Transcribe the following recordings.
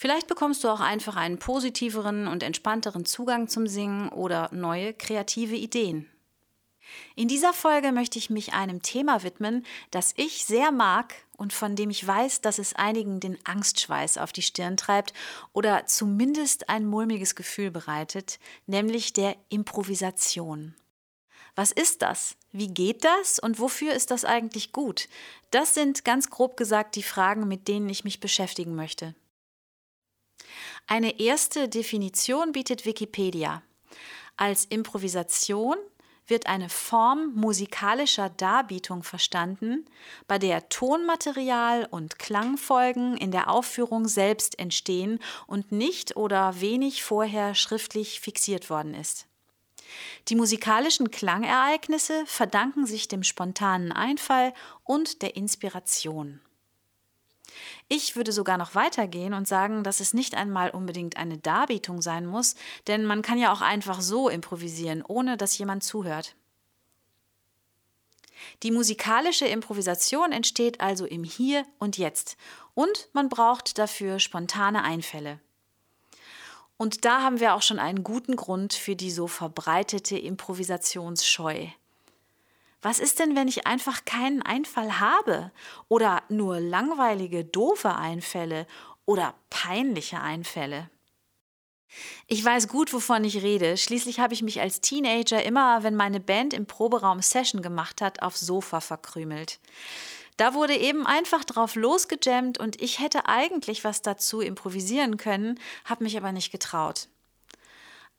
Vielleicht bekommst du auch einfach einen positiveren und entspannteren Zugang zum Singen oder neue kreative Ideen. In dieser Folge möchte ich mich einem Thema widmen, das ich sehr mag und von dem ich weiß, dass es einigen den Angstschweiß auf die Stirn treibt oder zumindest ein mulmiges Gefühl bereitet, nämlich der Improvisation. Was ist das? Wie geht das und wofür ist das eigentlich gut? Das sind ganz grob gesagt die Fragen, mit denen ich mich beschäftigen möchte. Eine erste Definition bietet Wikipedia. Als Improvisation wird eine Form musikalischer Darbietung verstanden, bei der Tonmaterial und Klangfolgen in der Aufführung selbst entstehen und nicht oder wenig vorher schriftlich fixiert worden ist. Die musikalischen Klangereignisse verdanken sich dem spontanen Einfall und der Inspiration. Ich würde sogar noch weitergehen und sagen, dass es nicht einmal unbedingt eine Darbietung sein muss, denn man kann ja auch einfach so improvisieren, ohne dass jemand zuhört. Die musikalische Improvisation entsteht also im Hier und Jetzt und man braucht dafür spontane Einfälle. Und da haben wir auch schon einen guten Grund für die so verbreitete Improvisationsscheu. Was ist denn, wenn ich einfach keinen Einfall habe oder nur langweilige, doofe Einfälle oder peinliche Einfälle? Ich weiß gut, wovon ich rede. Schließlich habe ich mich als Teenager immer, wenn meine Band im Proberaum Session gemacht hat, aufs Sofa verkrümelt. Da wurde eben einfach drauf losgejammt und ich hätte eigentlich was dazu improvisieren können, habe mich aber nicht getraut.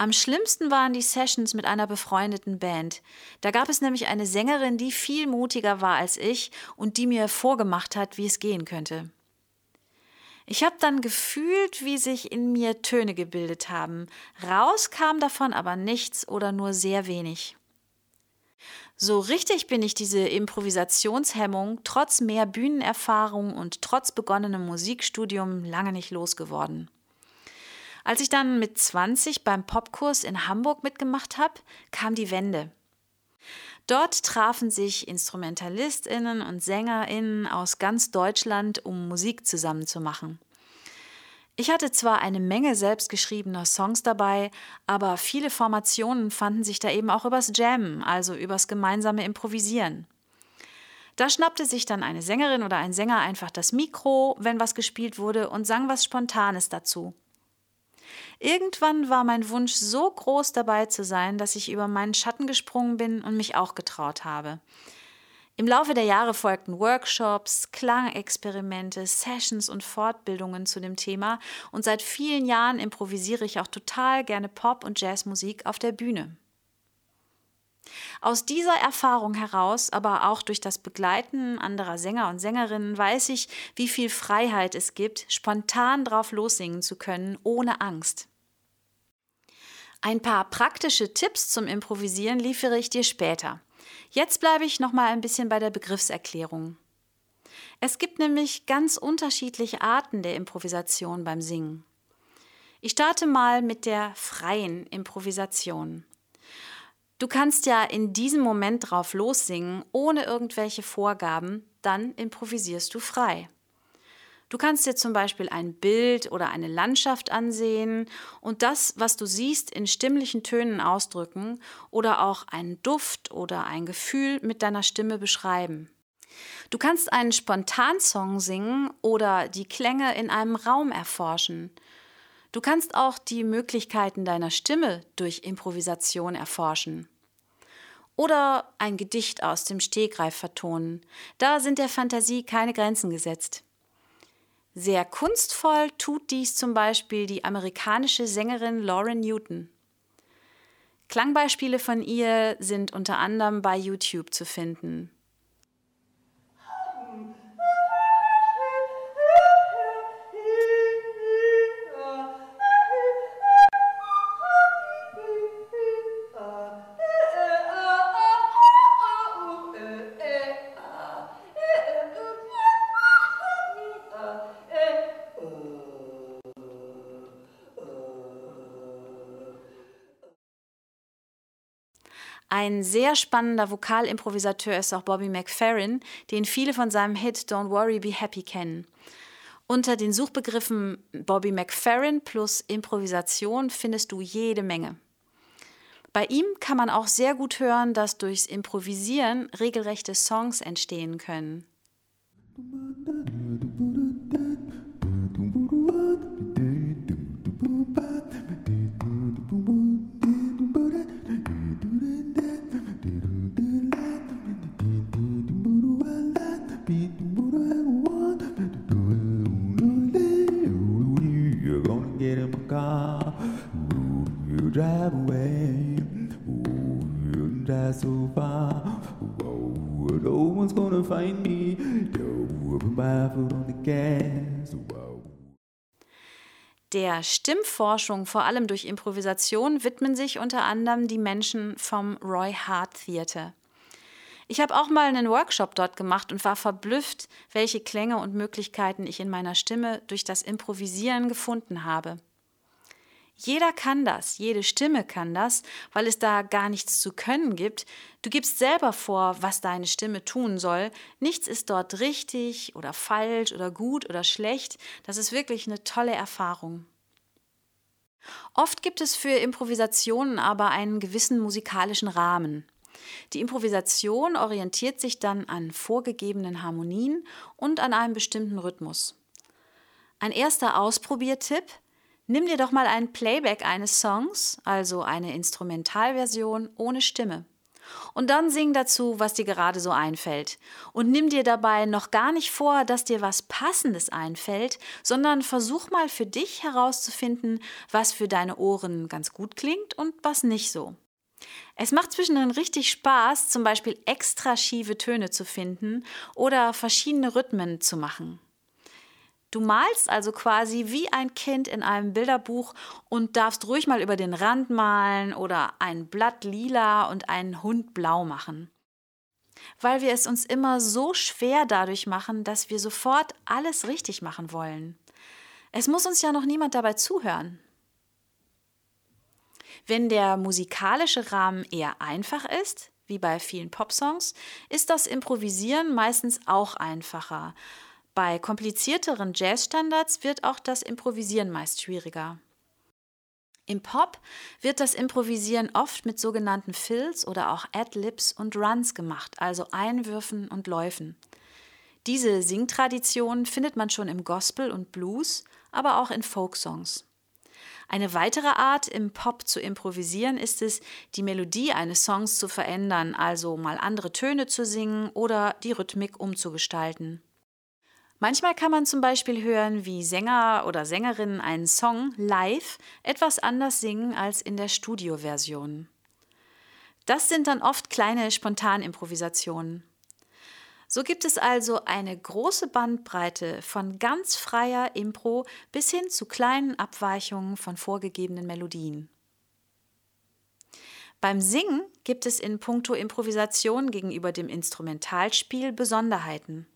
Am schlimmsten waren die Sessions mit einer befreundeten Band. Da gab es nämlich eine Sängerin, die viel mutiger war als ich und die mir vorgemacht hat, wie es gehen könnte. Ich habe dann gefühlt, wie sich in mir Töne gebildet haben. Raus kam davon aber nichts oder nur sehr wenig. So richtig bin ich diese Improvisationshemmung trotz mehr Bühnenerfahrung und trotz begonnenem Musikstudium lange nicht losgeworden. Als ich dann mit 20 beim Popkurs in Hamburg mitgemacht habe, kam die Wende. Dort trafen sich Instrumentalistinnen und Sängerinnen aus ganz Deutschland, um Musik zusammenzumachen. Ich hatte zwar eine Menge selbstgeschriebener Songs dabei, aber viele Formationen fanden sich da eben auch übers Jam, also übers gemeinsame Improvisieren. Da schnappte sich dann eine Sängerin oder ein Sänger einfach das Mikro, wenn was gespielt wurde, und sang was Spontanes dazu. Irgendwann war mein Wunsch so groß dabei zu sein, dass ich über meinen Schatten gesprungen bin und mich auch getraut habe. Im Laufe der Jahre folgten Workshops, Klangexperimente, Sessions und Fortbildungen zu dem Thema und seit vielen Jahren improvisiere ich auch total gerne Pop- und Jazzmusik auf der Bühne. Aus dieser Erfahrung heraus, aber auch durch das Begleiten anderer Sänger und Sängerinnen, weiß ich, wie viel Freiheit es gibt, spontan drauf lossingen zu können, ohne Angst. Ein paar praktische Tipps zum Improvisieren liefere ich dir später. Jetzt bleibe ich noch mal ein bisschen bei der Begriffserklärung. Es gibt nämlich ganz unterschiedliche Arten der Improvisation beim Singen. Ich starte mal mit der freien Improvisation. Du kannst ja in diesem Moment drauf lossingen, ohne irgendwelche Vorgaben, dann improvisierst du frei. Du kannst dir zum Beispiel ein Bild oder eine Landschaft ansehen und das, was du siehst, in stimmlichen Tönen ausdrücken oder auch einen Duft oder ein Gefühl mit deiner Stimme beschreiben. Du kannst einen Spontansong singen oder die Klänge in einem Raum erforschen. Du kannst auch die Möglichkeiten deiner Stimme durch Improvisation erforschen. Oder ein Gedicht aus dem Stegreif vertonen. Da sind der Fantasie keine Grenzen gesetzt. Sehr kunstvoll tut dies zum Beispiel die amerikanische Sängerin Lauren Newton. Klangbeispiele von ihr sind unter anderem bei YouTube zu finden. Ein sehr spannender Vokalimprovisateur ist auch Bobby McFerrin, den viele von seinem Hit Don't Worry, Be Happy kennen. Unter den Suchbegriffen Bobby McFerrin plus Improvisation findest du jede Menge. Bei ihm kann man auch sehr gut hören, dass durchs Improvisieren regelrechte Songs entstehen können. Drive away. Ooh, drive so far. Whoa, no one's gonna find me. Yo, put my foot on the gas. Der Stimmforschung, vor allem durch Improvisation, widmen sich unter anderem die Menschen vom Roy Hart Theater. Ich habe auch mal einen Workshop dort gemacht und war verblüfft, welche Klänge und Möglichkeiten ich in meiner Stimme durch das Improvisieren gefunden habe. Jeder kann das, jede Stimme kann das, weil es da gar nichts zu können gibt. Du gibst selber vor, was deine Stimme tun soll. Nichts ist dort richtig oder falsch oder gut oder schlecht. Das ist wirklich eine tolle Erfahrung. Oft gibt es für Improvisationen aber einen gewissen musikalischen Rahmen. Die Improvisation orientiert sich dann an vorgegebenen Harmonien und an einem bestimmten Rhythmus. Ein erster Ausprobiertipp – Nimm dir doch mal ein Playback eines Songs, also eine Instrumentalversion ohne Stimme. Und dann sing dazu, was dir gerade so einfällt. Und nimm dir dabei noch gar nicht vor, dass dir was Passendes einfällt, sondern versuch mal für dich herauszufinden, was für deine Ohren ganz gut klingt und was nicht so. Es macht zwischendrin richtig Spaß, zum Beispiel extra schiefe Töne zu finden oder verschiedene Rhythmen zu machen. Du malst also quasi wie ein Kind in einem Bilderbuch und darfst ruhig mal über den Rand malen oder ein Blatt lila und einen Hund blau machen. Weil wir es uns immer so schwer dadurch machen, dass wir sofort alles richtig machen wollen. Es muss uns ja noch niemand dabei zuhören. Wenn der musikalische Rahmen eher einfach ist, wie bei vielen Popsongs, ist das Improvisieren meistens auch einfacher bei komplizierteren Jazzstandards wird auch das Improvisieren meist schwieriger. Im Pop wird das Improvisieren oft mit sogenannten Fills oder auch Ad-Libs und Runs gemacht, also Einwürfen und Läufen. Diese Singtradition findet man schon im Gospel und Blues, aber auch in Folksongs. Eine weitere Art, im Pop zu improvisieren, ist es, die Melodie eines Songs zu verändern, also mal andere Töne zu singen oder die Rhythmik umzugestalten. Manchmal kann man zum Beispiel hören, wie Sänger oder Sängerinnen einen Song live etwas anders singen als in der Studioversion. Das sind dann oft kleine Spontanimprovisationen. So gibt es also eine große Bandbreite von ganz freier Impro bis hin zu kleinen Abweichungen von vorgegebenen Melodien. Beim Singen gibt es in puncto Improvisation gegenüber dem Instrumentalspiel Besonderheiten.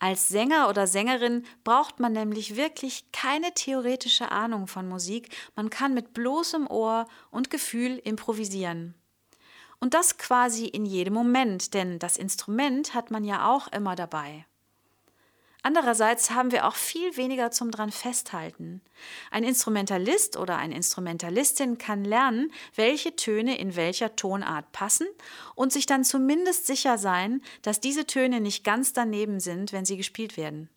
Als Sänger oder Sängerin braucht man nämlich wirklich keine theoretische Ahnung von Musik, man kann mit bloßem Ohr und Gefühl improvisieren. Und das quasi in jedem Moment, denn das Instrument hat man ja auch immer dabei. Andererseits haben wir auch viel weniger zum dran festhalten. Ein Instrumentalist oder eine Instrumentalistin kann lernen, welche Töne in welcher Tonart passen und sich dann zumindest sicher sein, dass diese Töne nicht ganz daneben sind, wenn sie gespielt werden.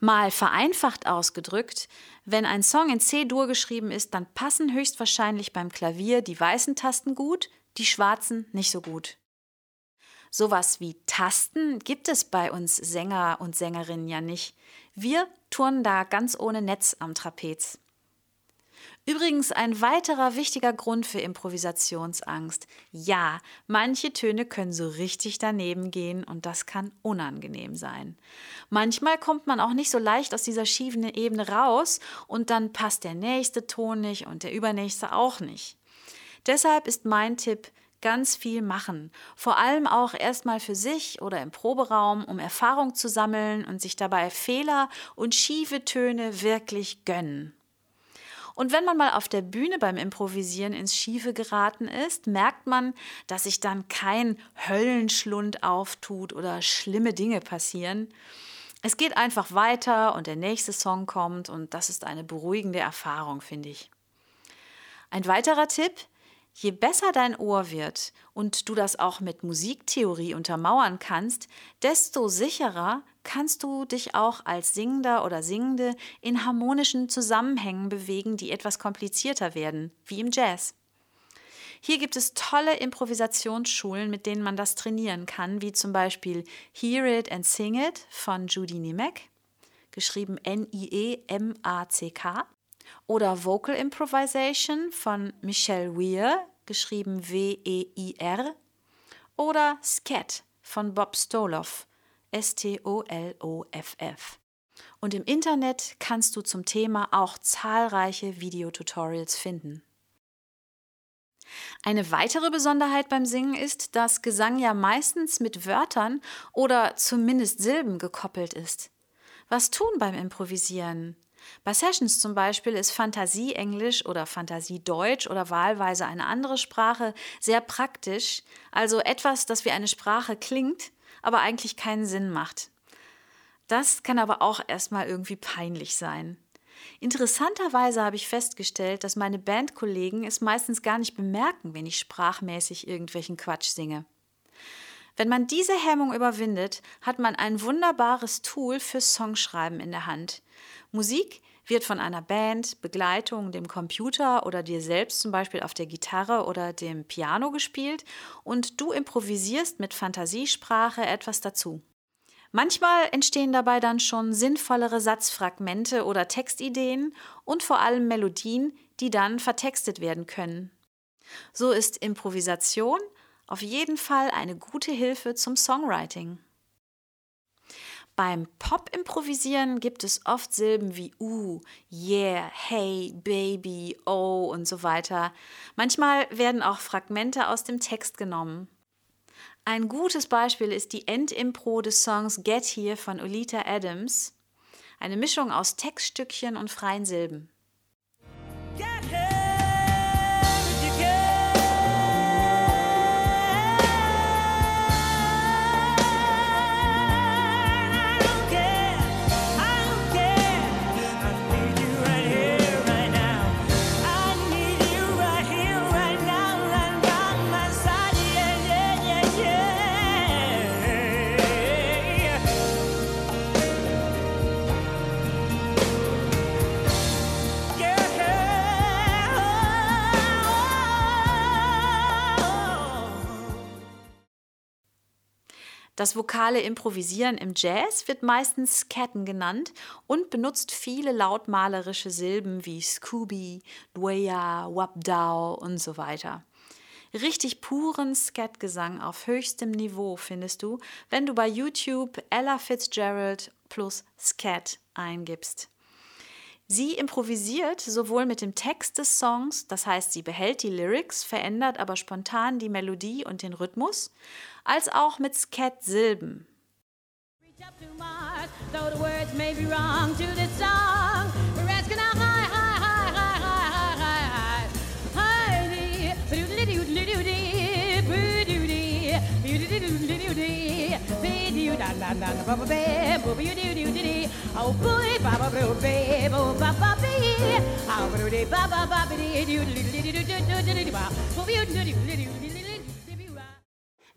Mal vereinfacht ausgedrückt, wenn ein Song in C-Dur geschrieben ist, dann passen höchstwahrscheinlich beim Klavier die weißen Tasten gut, die schwarzen nicht so gut. Sowas wie Tasten gibt es bei uns Sänger und Sängerinnen ja nicht. Wir turnen da ganz ohne Netz am Trapez. Übrigens ein weiterer wichtiger Grund für Improvisationsangst. Ja, manche Töne können so richtig daneben gehen und das kann unangenehm sein. Manchmal kommt man auch nicht so leicht aus dieser schiefen Ebene raus und dann passt der nächste Ton nicht und der übernächste auch nicht. Deshalb ist mein Tipp, ganz viel machen. Vor allem auch erstmal für sich oder im Proberaum, um Erfahrung zu sammeln und sich dabei Fehler und schiefe Töne wirklich gönnen. Und wenn man mal auf der Bühne beim Improvisieren ins Schiefe geraten ist, merkt man, dass sich dann kein Höllenschlund auftut oder schlimme Dinge passieren. Es geht einfach weiter und der nächste Song kommt und das ist eine beruhigende Erfahrung, finde ich. Ein weiterer Tipp, Je besser dein Ohr wird und du das auch mit Musiktheorie untermauern kannst, desto sicherer kannst du dich auch als Singender oder Singende in harmonischen Zusammenhängen bewegen, die etwas komplizierter werden, wie im Jazz. Hier gibt es tolle Improvisationsschulen, mit denen man das trainieren kann, wie zum Beispiel Hear It and Sing It von Judy Nimek, geschrieben N-I-E-M-A-C-K, oder Vocal Improvisation von Michelle Weir, geschrieben W-E-I-R, oder Scat von Bob Stoloff, S-T-O-L-O-F-F. Und im Internet kannst du zum Thema auch zahlreiche Videotutorials finden. Eine weitere Besonderheit beim Singen ist, dass Gesang ja meistens mit Wörtern oder zumindest Silben gekoppelt ist. Was tun beim Improvisieren? Bei Sessions zum Beispiel ist Fantasie-Englisch oder Fantasie-Deutsch oder wahlweise eine andere Sprache sehr praktisch, also etwas, das wie eine Sprache klingt, aber eigentlich keinen Sinn macht. Das kann aber auch erstmal irgendwie peinlich sein. Interessanterweise habe ich festgestellt, dass meine Bandkollegen es meistens gar nicht bemerken, wenn ich sprachmäßig irgendwelchen Quatsch singe. Wenn man diese Hemmung überwindet, hat man ein wunderbares Tool für Songschreiben in der Hand. Musik wird von einer Band, Begleitung, dem Computer oder dir selbst zum Beispiel auf der Gitarre oder dem Piano gespielt und du improvisierst mit Fantasiesprache etwas dazu. Manchmal entstehen dabei dann schon sinnvollere Satzfragmente oder Textideen und vor allem Melodien, die dann vertextet werden können. So ist Improvisation auf jeden Fall eine gute Hilfe zum Songwriting. Beim Pop-Improvisieren gibt es oft Silben wie uh, yeah, hey, baby, oh und so weiter. Manchmal werden auch Fragmente aus dem Text genommen. Ein gutes Beispiel ist die Endimpro des Songs Get Here von Olita Adams, eine Mischung aus Textstückchen und freien Silben. Get here. Das vokale Improvisieren im Jazz wird meistens Scatten genannt und benutzt viele lautmalerische Silben wie Scooby, Dwaya, Wapdao und so weiter. Richtig puren Scatgesang auf höchstem Niveau findest du, wenn du bei YouTube Ella Fitzgerald plus Scat eingibst. Sie improvisiert sowohl mit dem Text des Songs, das heißt, sie behält die Lyrics, verändert aber spontan die Melodie und den Rhythmus, als auch mit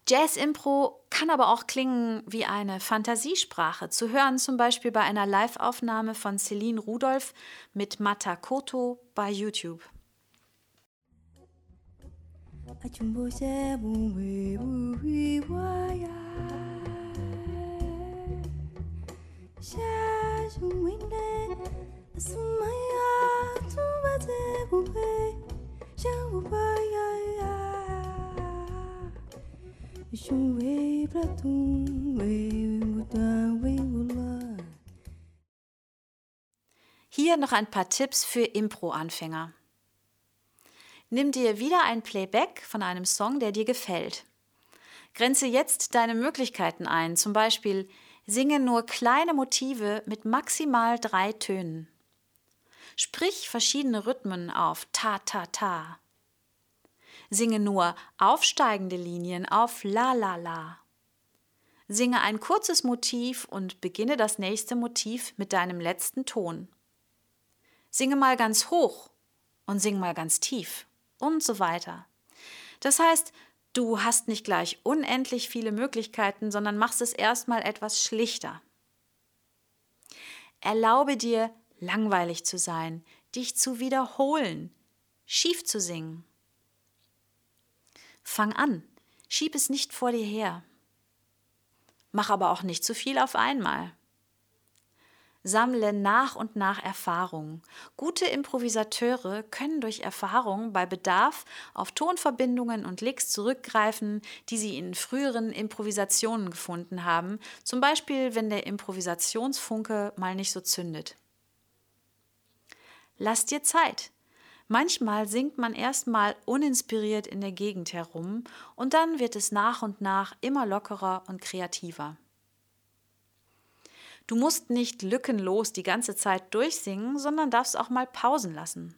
Jazz-Impro kann aber auch klingen wie eine Fantasiesprache, zu hören zum Beispiel bei einer Live-Aufnahme von Celine Rudolph mit Matakoto bei YouTube. Hier noch ein paar Tipps für Impro-Anfänger. Nimm dir wieder ein Playback von einem Song, der dir gefällt. Grenze jetzt deine Möglichkeiten ein, zum Beispiel singe nur kleine Motive mit maximal drei Tönen. Sprich verschiedene Rhythmen auf ta ta ta. Singe nur aufsteigende Linien auf la la la. Singe ein kurzes Motiv und beginne das nächste Motiv mit deinem letzten Ton. Singe mal ganz hoch und sing mal ganz tief und so weiter. Das heißt, du hast nicht gleich unendlich viele Möglichkeiten, sondern machst es erstmal etwas schlichter. Erlaube dir, langweilig zu sein, dich zu wiederholen, schief zu singen. Fang an, schieb es nicht vor dir her. Mach aber auch nicht zu viel auf einmal. Sammle nach und nach Erfahrung. Gute Improvisateure können durch Erfahrung bei Bedarf auf Tonverbindungen und Licks zurückgreifen, die sie in früheren Improvisationen gefunden haben, zum Beispiel wenn der Improvisationsfunke mal nicht so zündet. Lass dir Zeit. Manchmal singt man erstmal uninspiriert in der Gegend herum und dann wird es nach und nach immer lockerer und kreativer. Du musst nicht lückenlos die ganze Zeit durchsingen, sondern darfst auch mal Pausen lassen.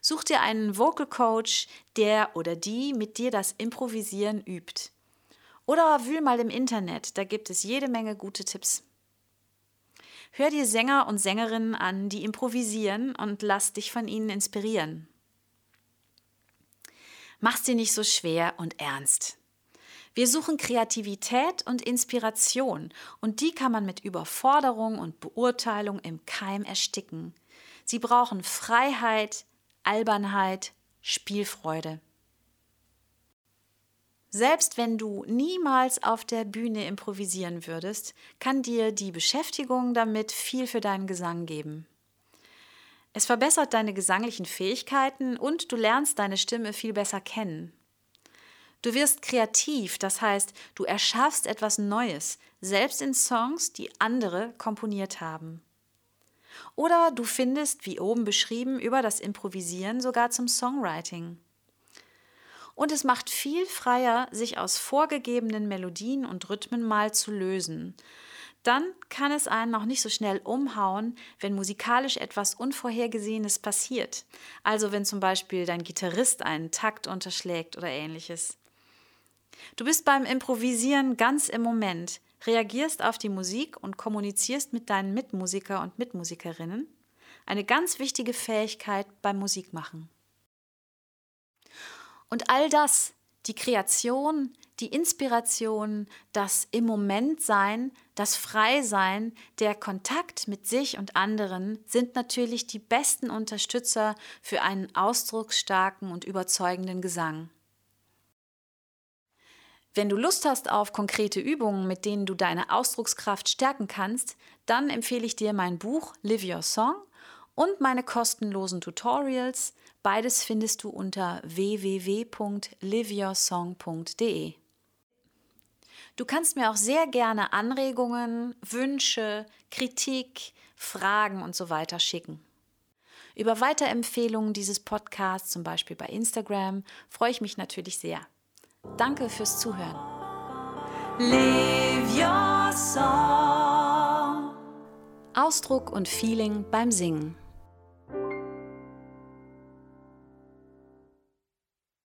Such dir einen Vocal Coach, der oder die mit dir das Improvisieren übt. Oder wühl mal im Internet, da gibt es jede Menge gute Tipps. Hör dir Sänger und Sängerinnen an, die improvisieren und lass dich von ihnen inspirieren. Mach's dir nicht so schwer und ernst. Wir suchen Kreativität und Inspiration und die kann man mit Überforderung und Beurteilung im Keim ersticken. Sie brauchen Freiheit, Albernheit, Spielfreude. Selbst wenn du niemals auf der Bühne improvisieren würdest, kann dir die Beschäftigung damit viel für deinen Gesang geben. Es verbessert deine gesanglichen Fähigkeiten und du lernst deine Stimme viel besser kennen. Du wirst kreativ, das heißt, du erschaffst etwas Neues, selbst in Songs, die andere komponiert haben. Oder du findest, wie oben beschrieben, über das Improvisieren sogar zum Songwriting und es macht viel freier, sich aus vorgegebenen Melodien und Rhythmen mal zu lösen. Dann kann es einen noch nicht so schnell umhauen, wenn musikalisch etwas Unvorhergesehenes passiert. Also wenn zum Beispiel dein Gitarrist einen Takt unterschlägt oder ähnliches. Du bist beim Improvisieren ganz im Moment, reagierst auf die Musik und kommunizierst mit deinen Mitmusiker und Mitmusikerinnen. Eine ganz wichtige Fähigkeit beim Musikmachen. Und all das, die Kreation, die Inspiration, das im Moment sein, das Freisein, der Kontakt mit sich und anderen sind natürlich die besten Unterstützer für einen ausdrucksstarken und überzeugenden Gesang. Wenn du Lust hast auf konkrete Übungen, mit denen du deine Ausdruckskraft stärken kannst, dann empfehle ich dir mein Buch Live Your Song und meine kostenlosen Tutorials. Beides findest du unter www.liveyoursong.de. Du kannst mir auch sehr gerne Anregungen, Wünsche, Kritik, Fragen und so weiter schicken. Über Weiterempfehlungen dieses Podcasts, zum Beispiel bei Instagram, freue ich mich natürlich sehr. Danke fürs Zuhören. Ausdruck und Feeling beim Singen.